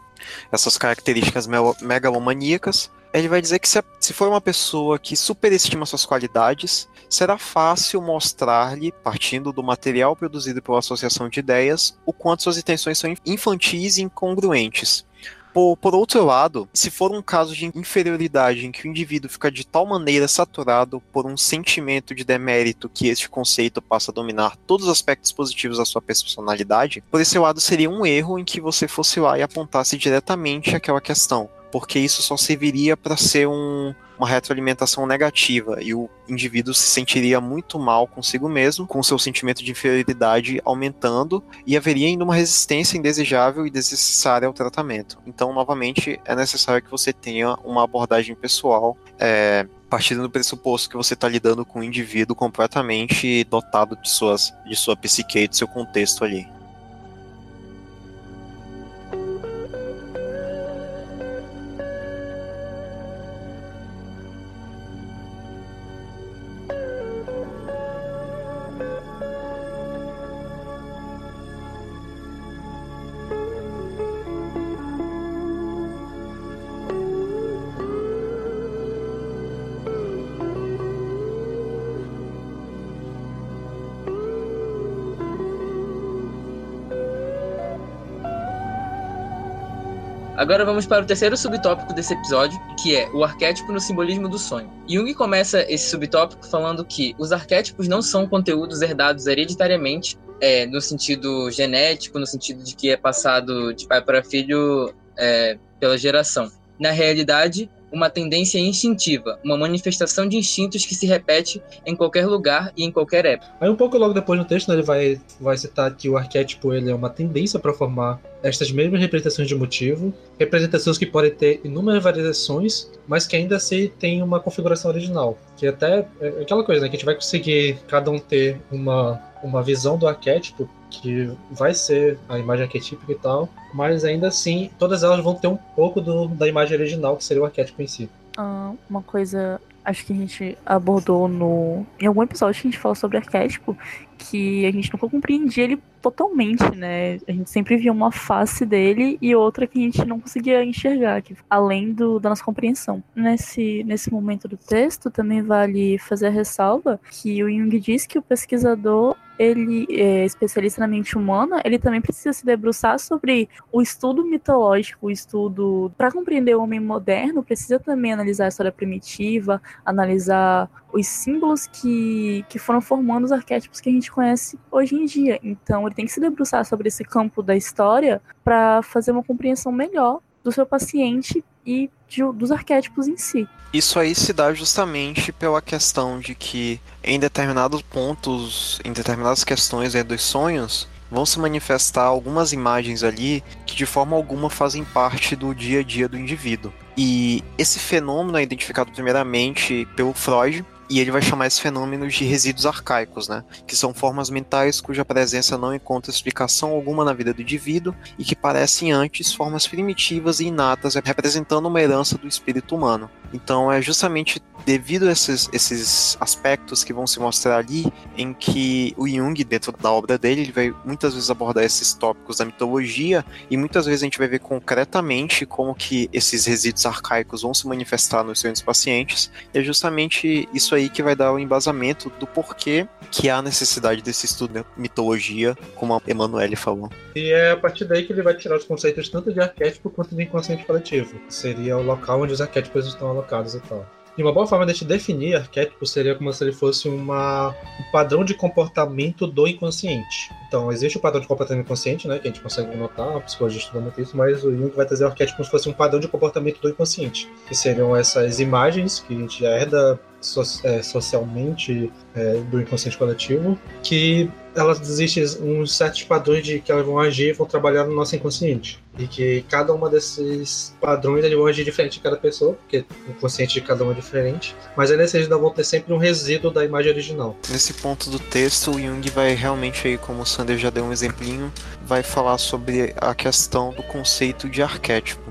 essas características megalomaníacas ele vai dizer que se, se for uma pessoa que superestima suas qualidades, será fácil mostrar-lhe, partindo do material produzido pela associação de ideias, o quanto suas intenções são infantis e incongruentes. Por, por, outro lado, se for um caso de inferioridade em que o indivíduo fica de tal maneira saturado por um sentimento de demérito que este conceito passa a dominar todos os aspectos positivos da sua personalidade, por esse lado seria um erro em que você fosse lá e apontasse diretamente aquela questão porque isso só serviria para ser um, uma retroalimentação negativa e o indivíduo se sentiria muito mal consigo mesmo, com seu sentimento de inferioridade aumentando e haveria ainda uma resistência indesejável e desnecessária ao tratamento. Então, novamente, é necessário que você tenha uma abordagem pessoal. É, partindo do pressuposto que você está lidando com um indivíduo completamente dotado de, suas, de sua psique e do seu contexto ali. Agora vamos para o terceiro subtópico desse episódio, que é o arquétipo no simbolismo do sonho. Jung começa esse subtópico falando que os arquétipos não são conteúdos herdados hereditariamente, é, no sentido genético, no sentido de que é passado de pai para filho é, pela geração. Na realidade, uma tendência instintiva, uma manifestação de instintos que se repete em qualquer lugar e em qualquer época. Aí um pouco logo depois no texto, né, ele vai, vai citar que o arquétipo ele é uma tendência para formar estas mesmas representações de motivo, representações que podem ter inúmeras variações, mas que ainda assim tem uma configuração original. Que até é aquela coisa, né, que a gente vai conseguir cada um ter uma, uma visão do arquétipo que vai ser a imagem arquetípica e tal, mas ainda assim todas elas vão ter um pouco do, da imagem original, que seria o arquétipo em si. Ah, uma coisa, acho que a gente abordou no em algum episódio que a gente falou sobre arquétipo, que a gente nunca compreendia ele totalmente, né? A gente sempre via uma face dele e outra que a gente não conseguia enxergar, que, além do, da nossa compreensão. Nesse, nesse momento do texto, também vale fazer a ressalva que o Jung diz que o pesquisador ele é especialista na mente humana, ele também precisa se debruçar sobre o estudo mitológico, o estudo para compreender o homem moderno, precisa também analisar a história primitiva, analisar os símbolos que, que foram formando os arquétipos que a gente conhece hoje em dia. Então, ele tem que se debruçar sobre esse campo da história para fazer uma compreensão melhor do seu paciente e de, dos arquétipos em si. Isso aí se dá justamente pela questão de que em determinados pontos, em determinadas questões né, dos sonhos, vão se manifestar algumas imagens ali que de forma alguma fazem parte do dia a dia do indivíduo. E esse fenômeno é identificado primeiramente pelo Freud, e ele vai chamar esse fenômeno de resíduos arcaicos, né? Que são formas mentais cuja presença não encontra explicação alguma na vida do indivíduo e que parecem antes formas primitivas e inatas, representando uma herança do espírito humano. Então é justamente devido a esses, esses aspectos que vão se mostrar ali, em que o Jung, dentro da obra dele, ele vai muitas vezes abordar esses tópicos da mitologia e muitas vezes a gente vai ver concretamente como que esses resíduos arcaicos vão se manifestar nos seus pacientes. E é justamente isso aí que vai dar o embasamento do porquê que há necessidade desse estudo de mitologia, como a Emanuele falou. E é a partir daí que ele vai tirar os conceitos tanto de arquétipo quanto de inconsciente coletivo. Seria o local onde os arquétipos estão alocados e tal. E uma boa forma de te definir arquétipo seria como se ele fosse uma, um padrão de comportamento do inconsciente. Então, existe o padrão de comportamento inconsciente, né, que a gente consegue notar, a psicologia estuda muito isso, mas o Jung vai trazer o arquétipo como se fosse um padrão de comportamento do inconsciente, que seriam essas imagens que a gente herda é, socialmente é, do inconsciente coletivo, que elas existem uns certos padrões de que elas vão agir e vão trabalhar no nosso inconsciente. E que cada uma desses padrões eles vão agir diferente de cada pessoa, porque o inconsciente de cada um é diferente. Mas eles ainda vão ter sempre um resíduo da imagem original. Nesse ponto do texto, o Jung vai realmente aí, como o Sander já deu um exemplinho, vai falar sobre a questão do conceito de arquétipo.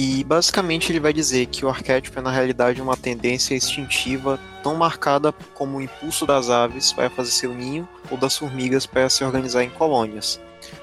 E basicamente ele vai dizer que o arquétipo é na realidade uma tendência instintiva tão marcada como o impulso das aves para fazer seu ninho ou das formigas para se organizar em colônias.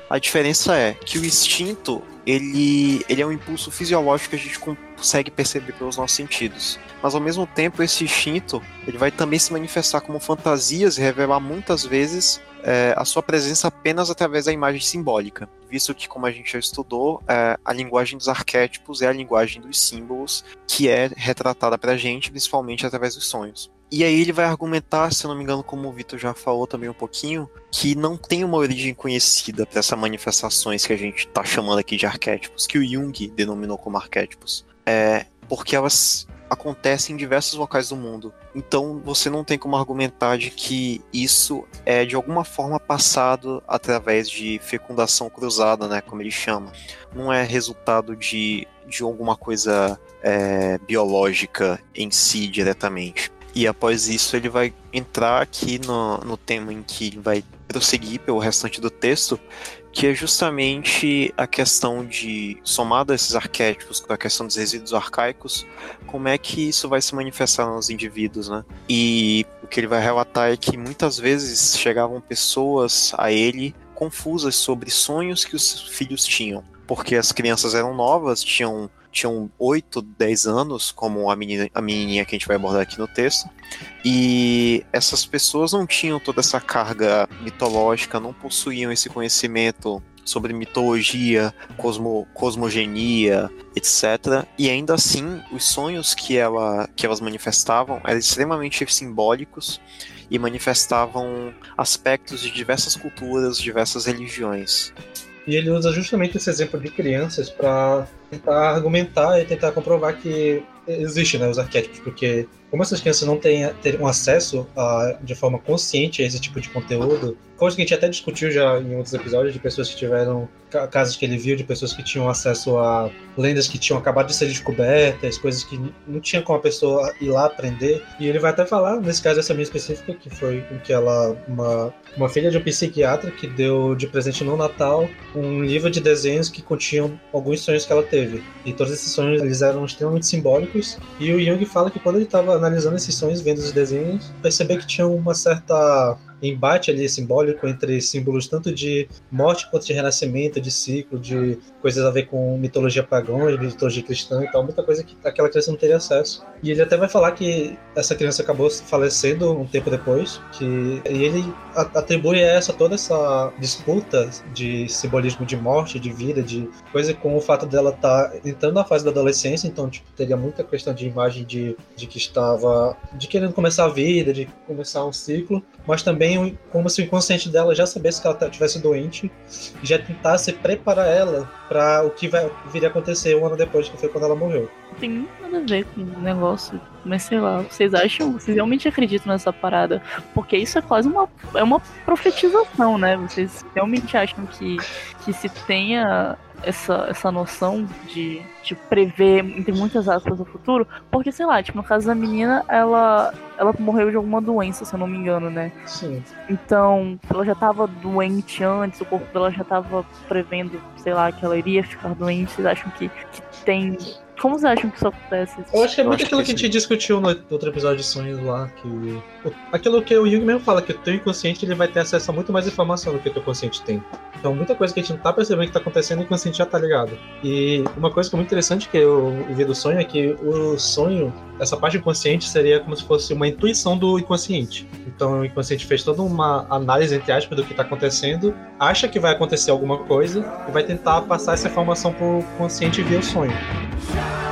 A diferença é que o instinto ele, ele é um impulso fisiológico que a gente consegue perceber pelos nossos sentidos. Mas ao mesmo tempo esse instinto ele vai também se manifestar como fantasias e revelar muitas vezes é, a sua presença apenas através da imagem simbólica, visto que, como a gente já estudou, é, a linguagem dos arquétipos é a linguagem dos símbolos, que é retratada para a gente, principalmente através dos sonhos. E aí ele vai argumentar, se eu não me engano, como o Vitor já falou também um pouquinho, que não tem uma origem conhecida para essas manifestações que a gente está chamando aqui de arquétipos, que o Jung denominou como arquétipos. É, porque elas acontece em diversos locais do mundo. Então você não tem como argumentar de que isso é de alguma forma passado através de fecundação cruzada, né, como ele chama. Não é resultado de, de alguma coisa é, biológica em si diretamente. E após isso ele vai entrar aqui no, no tema em que vai prosseguir pelo restante do texto, que é justamente a questão de, somado a esses arquétipos, com a questão dos resíduos arcaicos, como é que isso vai se manifestar nos indivíduos, né? E o que ele vai relatar é que muitas vezes chegavam pessoas a ele confusas sobre sonhos que os filhos tinham, porque as crianças eram novas, tinham tinham 8, 10 anos, como a, menina, a menininha que a gente vai abordar aqui no texto, e essas pessoas não tinham toda essa carga mitológica, não possuíam esse conhecimento sobre mitologia, cosmo, cosmogenia, etc. E ainda assim, os sonhos que, ela, que elas manifestavam eram extremamente simbólicos e manifestavam aspectos de diversas culturas, diversas religiões. E ele usa justamente esse exemplo de crianças para tentar argumentar e tentar comprovar que existe né, os arquétipos, porque como essas crianças não têm, um acesso a, de forma consciente a esse tipo de conteúdo, coisa que a gente até discutiu já em outros episódios de pessoas que tiveram casos que ele viu de pessoas que tinham acesso a lendas que tinham acabado de ser descobertas, coisas que não tinha como a pessoa ir lá aprender. E ele vai até falar, nesse caso essa minha específica, que foi com que ela, uma, uma filha de um psiquiatra que deu de presente no Natal um livro de desenhos que continham alguns sonhos que ela teve. E todos esses sonhos eles eram extremamente simbólicos. E o Jung fala que quando ele estava analisando esses sonhos, vendo os desenhos, percebeu que tinha uma certa embate ali simbólico entre símbolos tanto de morte quanto de renascimento, de ciclo, de coisas a ver com mitologia pagã, mitologia cristã e tal, muita coisa que aquela criança não teria acesso. E ele até vai falar que essa criança acabou falecendo um tempo depois, que e ele atribui a essa toda essa disputa de simbolismo de morte, de vida, de coisa com o fato dela estar tá entrando na fase da adolescência, então tipo, teria muita questão de imagem de, de que estava de querendo começar a vida, de começar um ciclo, mas também como se o inconsciente dela já sabesse que ela estivesse doente e já tentasse preparar ela para o que vai vir a acontecer um ano depois, que foi quando ela morreu. Tem nada a ver com o negócio, mas sei lá, vocês acham, vocês realmente acreditam nessa parada? Porque isso é quase uma, é uma profetização, né? Vocês realmente acham que, que se tenha essa, essa noção de, de prever, entre muitas aspas, o futuro. Porque, sei lá, tipo, no caso da menina, ela, ela morreu de alguma doença, se eu não me engano, né? Sim. Então, ela já tava doente antes, o corpo dela já tava prevendo, sei lá, que ela iria ficar doente. Vocês acham que, que tem como vocês acham que isso acontece? Eu acho que é muito aquilo que, que a gente discutiu no outro episódio de sonhos lá, que aquilo que o Jung mesmo fala, que o teu inconsciente ele vai ter acesso a muito mais informação do que o teu consciente tem. Então, muita coisa que a gente não tá percebendo que tá acontecendo, o inconsciente já tá ligado. E uma coisa que é muito interessante que eu vi do sonho é que o sonho, essa parte inconsciente seria como se fosse uma intuição do inconsciente. Então, o inconsciente fez toda uma análise, entre aspas, do que tá acontecendo, acha que vai acontecer alguma coisa e vai tentar passar essa informação pro consciente via o sonho. Shine!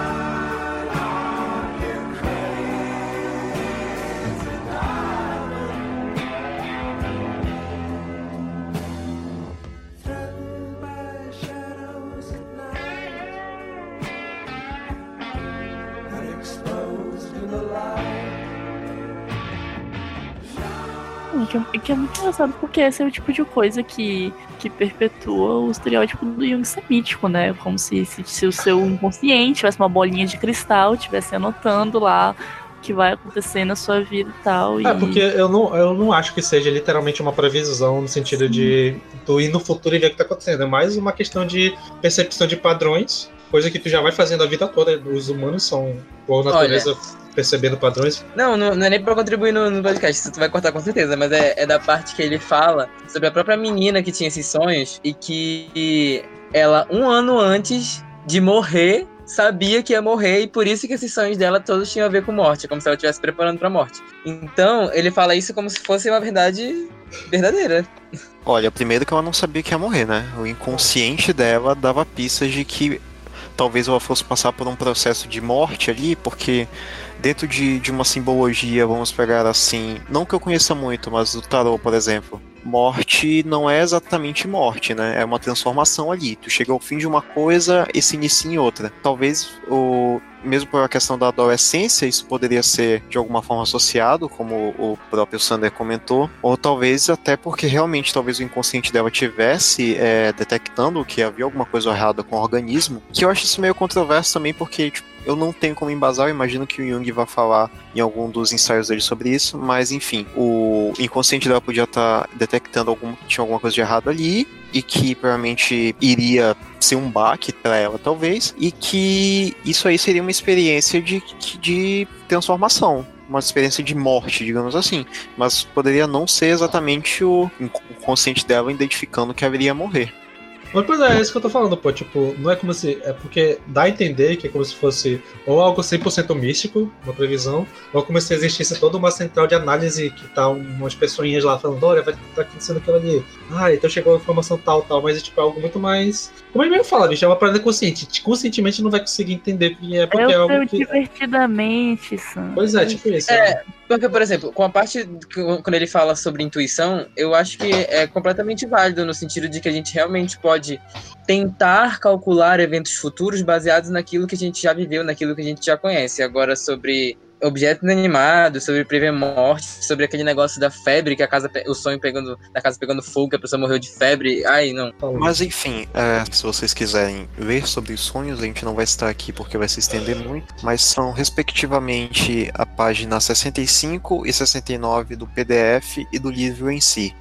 Engraçado porque esse é o tipo de coisa que, que perpetua o estereótipo do Jung ser mítico, né? Como se, se, se o seu inconsciente tivesse uma bolinha de cristal, estivesse anotando lá que vai acontecer na sua vida e tal. É, porque eu não, eu não acho que seja literalmente uma previsão no sentido Sim. de tu ir no futuro e ver o que tá acontecendo. É mais uma questão de percepção de padrões, coisa que tu já vai fazendo a vida toda. Os humanos são, por natureza, Olha, percebendo padrões. Não, não, não, é nem pra contribuir no, no podcast, isso tu vai cortar com certeza, mas é, é da parte que ele fala sobre a própria menina que tinha esses sonhos e que ela, um ano antes de morrer, sabia que ia morrer e por isso que esses sonhos dela todos tinham a ver com morte, como se ela estivesse preparando para morte. Então, ele fala isso como se fosse uma verdade verdadeira. Olha, primeiro que ela não sabia que ia morrer, né? O inconsciente dela dava pistas de que talvez ela fosse passar por um processo de morte ali, porque dentro de, de uma simbologia, vamos pegar assim, não que eu conheça muito, mas o tarot, por exemplo, morte não é exatamente morte, né? É uma transformação ali. Tu chega ao fim de uma coisa e se inicia em outra. Talvez o mesmo por a questão da adolescência, isso poderia ser de alguma forma associado, como o próprio Sander comentou, ou talvez até porque realmente talvez o inconsciente dela tivesse é, detectando que havia alguma coisa errada com o organismo, que eu acho isso meio controverso também, porque tipo, eu não tenho como embasar, eu imagino que o Jung vai falar em algum dos ensaios dele sobre isso, mas enfim, o inconsciente dela podia estar tá detectando algum, tinha alguma coisa de errado ali, e que provavelmente iria ser um baque para ela, talvez, e que isso aí seria uma experiência de, de transformação, uma experiência de morte, digamos assim, mas poderia não ser exatamente o, o consciente dela identificando que haveria morrer. Mas pois é, é isso que eu tô falando, pô. Tipo, não é como se. É porque dá a entender que é como se fosse ou algo 100% místico, uma previsão, ou como se existisse toda uma central de análise que tá umas pessoinhas lá falando: olha, vai estar tá acontecendo aquilo ali. Ah, então chegou a informação tal, tal. Mas é tipo é algo muito mais. Como ele mesmo fala, bicho, é uma parada consciente. Conscientemente não vai conseguir entender que é porque é, é algo que. divertidamente, Sam. Pois é, tipo isso. É, é. Porque, por exemplo, com a parte quando ele fala sobre intuição, eu acho que é completamente válido no sentido de que a gente realmente pode tentar calcular eventos futuros baseados naquilo que a gente já viveu, naquilo que a gente já conhece. Agora, sobre objetos inanimados, sobre prever morte, sobre aquele negócio da febre, que a casa, o sonho pegando, da casa pegando fogo, que a pessoa morreu de febre. Ai, não. Mas enfim, é, se vocês quiserem ver sobre os sonhos, a gente não vai estar aqui porque vai se estender muito, mas são respectivamente a página 65 e 69 do PDF e do livro em si.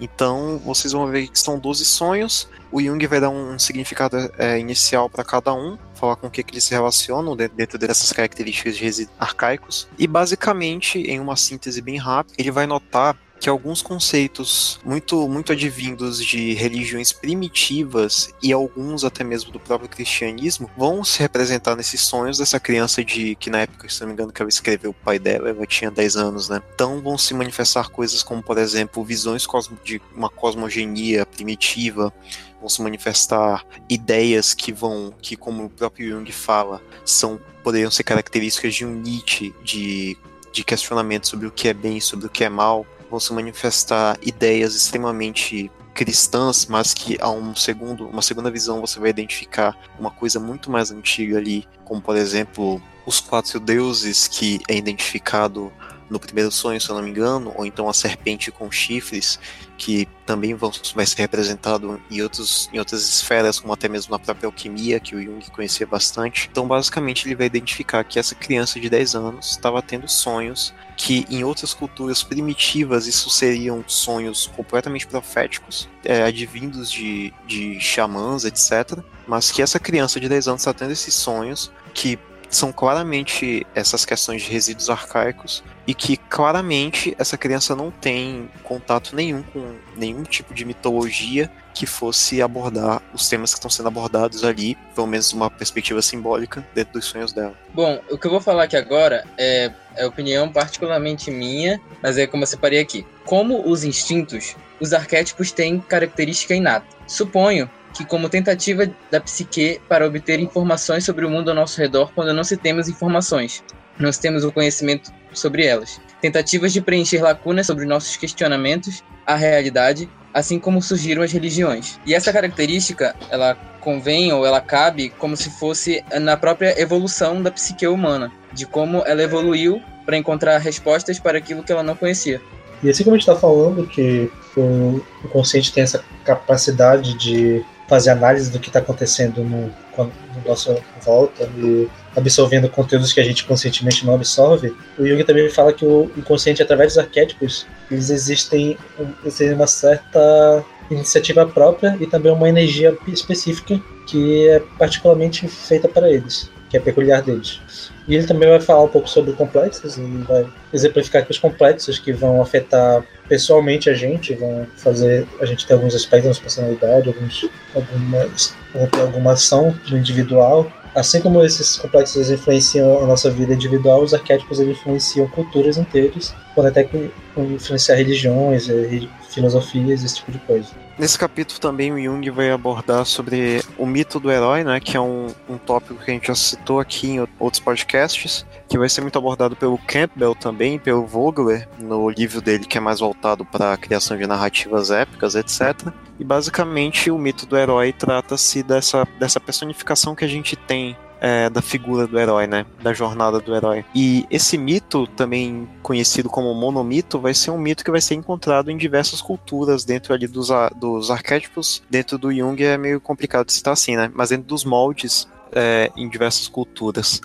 Então, vocês vão ver que são 12 sonhos. O Jung vai dar um significado é, inicial para cada um, falar com o que, que eles se relacionam dentro dessas características de arcaicos. E, basicamente, em uma síntese bem rápida, ele vai notar que alguns conceitos muito muito advindos de religiões primitivas e alguns até mesmo do próprio cristianismo vão se representar nesses sonhos dessa criança de que na época, se não me engano, que ela escreveu o pai dela, ela tinha 10 anos, né? Então vão se manifestar coisas como, por exemplo, visões de uma cosmogenia primitiva, vão se manifestar ideias que vão, que como o próprio Jung fala, são poderiam ser características de um Nietzsche de de questionamento sobre o que é bem, sobre o que é mal, vão se manifestar ideias extremamente cristãs, mas que a um segundo, uma segunda visão você vai identificar uma coisa muito mais antiga ali, como por exemplo os quatro deuses que é identificado no primeiro sonho, se eu não me engano, ou então a serpente com chifres, que também vão, vai ser representado em, outros, em outras esferas, como até mesmo na própria alquimia, que o Jung conhecia bastante. Então, basicamente, ele vai identificar que essa criança de 10 anos estava tendo sonhos que em outras culturas primitivas isso seriam sonhos completamente proféticos, é, advindos de, de xamãs, etc. Mas que essa criança de 10 anos está tendo esses sonhos que são claramente essas questões de resíduos arcaicos e que claramente essa criança não tem contato nenhum com nenhum tipo de mitologia que fosse abordar os temas que estão sendo abordados ali, pelo menos uma perspectiva simbólica dentro dos sonhos dela. Bom, o que eu vou falar aqui agora é, é opinião particularmente minha, mas é como eu separei aqui. Como os instintos, os arquétipos têm característica inata. Suponho que como tentativa da psique para obter informações sobre o mundo ao nosso redor quando não se temos informações, nós temos o conhecimento sobre elas. Tentativas de preencher lacunas sobre nossos questionamentos, a realidade, assim como surgiram as religiões. E essa característica, ela convém ou ela cabe como se fosse na própria evolução da psique humana, de como ela evoluiu para encontrar respostas para aquilo que ela não conhecia. E assim como a gente está falando que o inconsciente tem essa capacidade de fazer análise do que está acontecendo no, no nossa volta e absorvendo conteúdos que a gente conscientemente não absorve, o Jung também fala que o inconsciente, através dos arquétipos, eles existem, existem uma certa iniciativa própria e também uma energia específica que é particularmente feita para eles, que é peculiar deles. E ele também vai falar um pouco sobre complexos, e vai exemplificar que os complexos que vão afetar pessoalmente a gente, vão fazer a gente ter alguns aspectos da personalidade, alguns, algumas, alguma ação no individual. Assim como esses complexos influenciam a nossa vida individual, os arquétipos influenciam culturas inteiras, podem até influenciar religiões, eh, filosofias, esse tipo de coisa. Nesse capítulo também o Jung vai abordar sobre o mito do herói, né, que é um, um tópico que a gente já citou aqui em outros podcasts, que vai ser muito abordado pelo Campbell também, pelo Vogler, no livro dele que é mais voltado para a criação de narrativas épicas, etc. E basicamente o mito do herói trata-se dessa, dessa personificação que a gente tem é, da figura do herói, né? Da jornada do herói. E esse mito, também conhecido como monomito, vai ser um mito que vai ser encontrado em diversas culturas dentro ali dos, dos arquétipos. Dentro do Jung é meio complicado de citar assim, né? Mas dentro dos moldes é, em diversas culturas.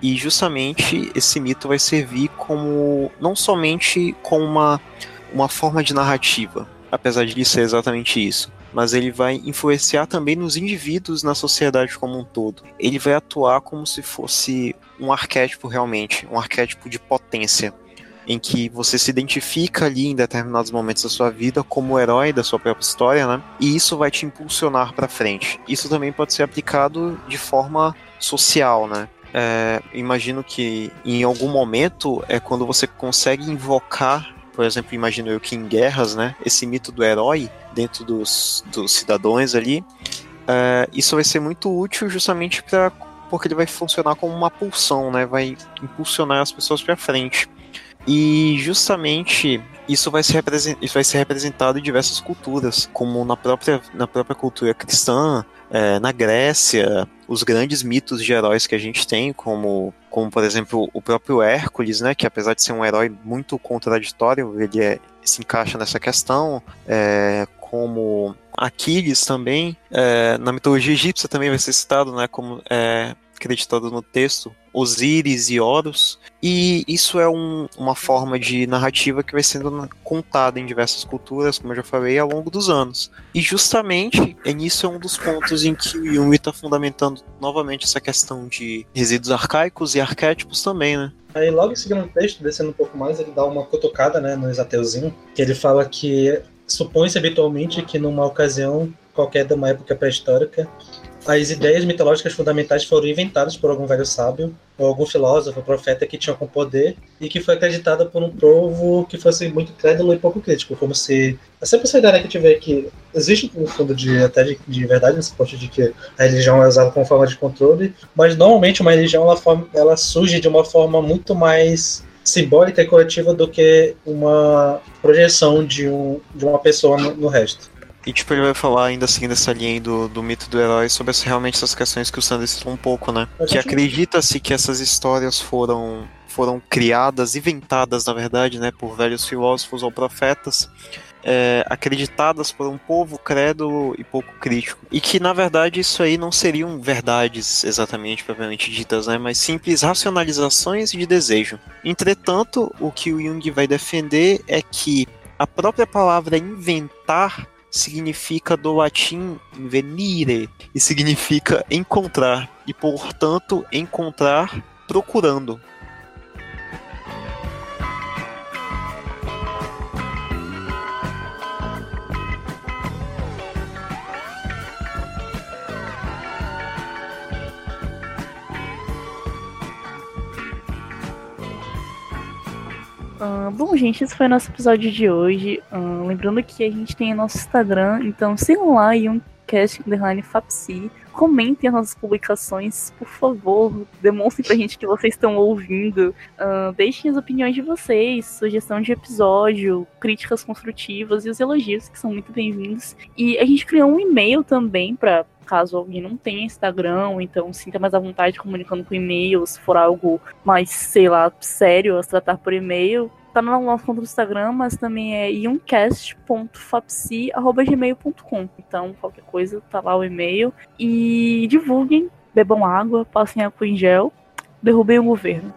E justamente esse mito vai servir como não somente como uma, uma forma de narrativa, apesar de ser exatamente isso, mas ele vai influenciar também nos indivíduos na sociedade como um todo. Ele vai atuar como se fosse um arquétipo realmente, um arquétipo de potência, em que você se identifica ali em determinados momentos da sua vida como herói da sua própria história, né? E isso vai te impulsionar para frente. Isso também pode ser aplicado de forma social, né? É, imagino que em algum momento é quando você consegue invocar por exemplo, imagino eu que em guerras, né, esse mito do herói dentro dos, dos cidadãos ali, uh, isso vai ser muito útil justamente para porque ele vai funcionar como uma pulsão, né, vai impulsionar as pessoas para frente. E justamente isso vai, ser isso vai ser representado em diversas culturas, como na própria, na própria cultura cristã, é, na Grécia, os grandes mitos de heróis que a gente tem, como, como por exemplo o próprio Hércules, né, que apesar de ser um herói muito contraditório, ele é, se encaixa nessa questão, é, como Aquiles também, é, na mitologia egípcia também vai ser citado, né, como é, acreditado no texto, Osíris e Horus, e isso é um, uma forma de narrativa que vai sendo contada em diversas culturas, como eu já falei, ao longo dos anos. E justamente é nisso é um dos pontos em que o Jung está fundamentando novamente essa questão de resíduos arcaicos e arquétipos também, né? Aí logo em seguida no texto, descendo um pouco mais, ele dá uma cutucada né, no Exateuzinho, que ele fala que supõe-se habitualmente que numa ocasião qualquer de uma época pré-histórica, as ideias mitológicas fundamentais foram inventadas por algum velho sábio ou algum filósofo, profeta que tinha algum poder e que foi acreditada por um povo que fosse muito crédulo e pouco crítico, como se é sempre essa ideia que vê que existe um fundo de até de, de verdade nesse ponto de que a religião é usada como forma de controle, mas normalmente uma religião ela, ela surge de uma forma muito mais simbólica e coletiva do que uma projeção de, um, de uma pessoa no, no resto. E tipo, ele vai falar ainda assim dessa linha do, do mito do herói sobre realmente essas questões que o Sanders citou um pouco, né? Que acredita-se que essas histórias foram, foram criadas, inventadas, na verdade, né, por velhos filósofos ou profetas. É, acreditadas por um povo crédulo e pouco crítico. E que, na verdade, isso aí não seriam verdades exatamente, propriamente ditas, né? mas simples racionalizações de desejo. Entretanto, o que o Jung vai defender é que a própria palavra inventar significa do latim venire e significa encontrar e portanto encontrar procurando. Uh, bom, gente, esse foi o nosso episódio de hoje. Uh, lembrando que a gente tem o nosso Instagram, então sigam lá e um cast underline Fapsi. Comentem as nossas publicações, por favor. Demonstrem pra gente que vocês estão ouvindo. Uh, deixem as opiniões de vocês, sugestão de episódio, críticas construtivas e os elogios, que são muito bem-vindos. E a gente criou um e-mail também para caso alguém não tenha Instagram, então sinta mais à vontade comunicando por e-mail, se for algo mais, sei lá, sério a se tratar por e-mail, tá no nosso conta do Instagram, mas também é iuncast.fapsi.gmail.com. Então, qualquer coisa, tá lá o e-mail. E divulguem, bebam água, passem álcool em gel, derrubem o governo.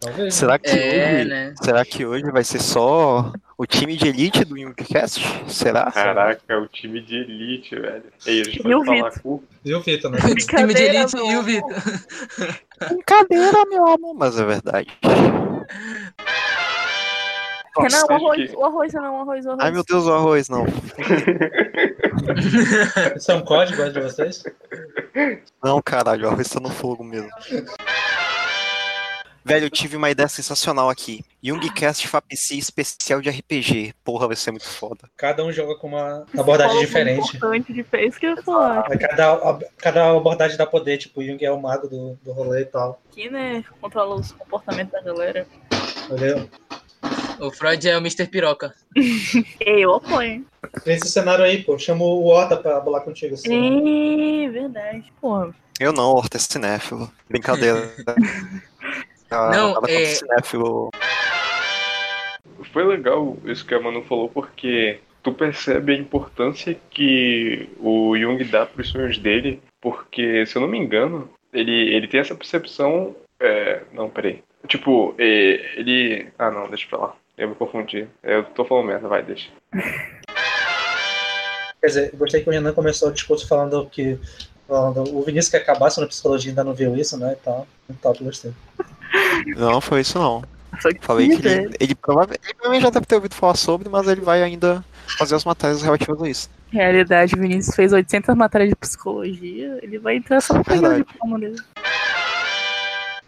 Talvez. Será que, É, hoje, né? será que hoje vai ser só o time de elite do Youngcast? Será? Caraca, o time de elite, velho. Ei, a gente E o pode falar com E o Vitor, né? Time de Brincadeira, elite e o meu Vitor. Brincadeira, meu amor, mas é verdade. Renan, o acho arroz, que- o arroz, não, o arroz, o arroz. Ai meu Deus, o arroz, não. Isso é um código de vocês? Não, caralho, o arroz tá no fogo mesmo. Velho, eu tive uma ideia sensacional aqui. Youngcast FAPC especial de RPG. Porra, vai ser muito foda. Cada um joga com uma abordagem Falou diferente. Importante de fez que eu falar. Aí Cada, a- cada abordagem dá poder, tipo, o Jung é o mago do, do rolê e tal. Aqui, né, controla os comportamentos da galera. Entendeu? O Freud é o Mr. Piroca. Eu apoio. Esse cenário aí, pô. Chama o Ota pra bolar contigo. Assim. É verdade. Pô, Eu não, Horta é cinéfilo. Brincadeira. Ah, Não, nada contra é- cinéfilo. Foi legal isso que a Manu falou, porque tu percebe a importância que o Jung dá pros sonhos dele, porque, se eu não me engano, ele, ele tem essa percepção. é, não, peraí. Tipo, é, ele. Ah, não, deixa pra lá. Eu me confundi. Eu tô falando merda, vai, deixa. Quer dizer, gostei que o Renan começou o discurso falando que falando, o Vinícius quer acabar, se na psicologia ainda não viu isso, né? E tal. Top, gostei. Não, foi isso não. Que Falei que ele, ele, prova- ele provavelmente já deve ter ouvido falar sobre, mas ele vai ainda fazer as matérias relativas a isso. Realidade, o Vinícius fez 800 matérias de psicologia, ele vai entrar só pra pegar o diploma dele.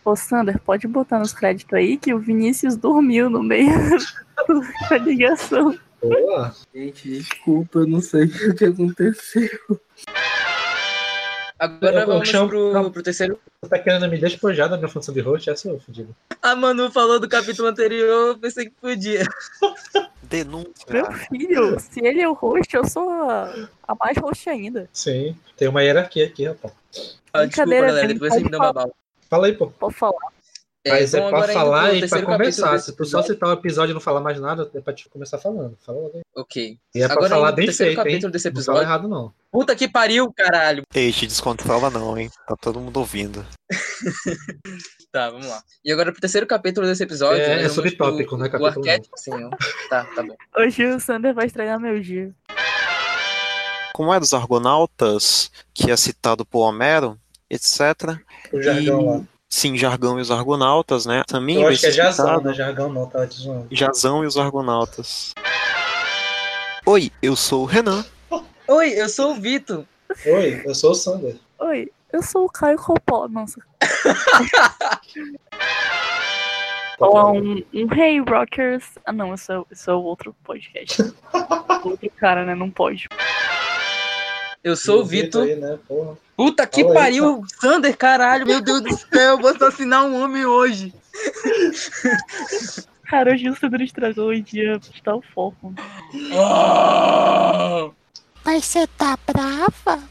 Ô, Sander, pode botar nos créditos aí que o Vinícius dormiu no meio da ligação. Boa. Gente, desculpa, eu não sei o que aconteceu. Agora Eu- eu vamos chamo- pro, não. pro terceiro. Você tá querendo me despojar da minha função de host? Essa eu fudido. A Manu falou do capítulo anterior, eu pensei que podia. Denúncia. Meu filho, se ele é o host, eu sou a, a mais host ainda. Sim, tem uma hierarquia aqui, rapaz. Ah, desculpa, galera, depois você me deu uma bala. Fala aí, pô. Pode falar. Mas é, vamos pra falar e pra conversar. Se tu só episódio. citar o episódio e não falar mais nada, é pra te começar falando. Fala logo aí. Ok. E é pra Agora falar indo pro bem terceiro feito, hein? capítulo desse Não fala episódio. errado, não. Puta que pariu, caralho. Ei, te descontrola não, hein? Tá todo mundo ouvindo. Tá, vamos lá. E agora pro terceiro capítulo desse episódio. É, né, é vamos subtópico, pro- né, O capítulo arquétipo, assim, ó. Tá, tá bom. Hoje o Sander vai estragar meu dia. Como é dos Argonautas, que é citado por Homero, etc. O jargão E- lá. Sim, Jargão e os Argonautas, né? Também Eu acho que é Jazão, né? Jargão não, tava te zoando. Jazão e os Argonautas. Oi, eu sou o Renan. Oi, eu sou o Vitor. Oi, eu sou o Sander. Oi, eu sou o Caio Coppola. Nossa. Ou um, um Hey Rockers. Ah, não, é, o- esse é o outro podcast. outro cara, né? Não pode. Eu sou o Vitor. aí, né? Puta que Fala aí, pariu, Sander, caralho, meu Deus do céu, eu vou assassinar um homem hoje. Cara, hoje o Sander estragou o dia tal forma. Ah! Mas você tá brava?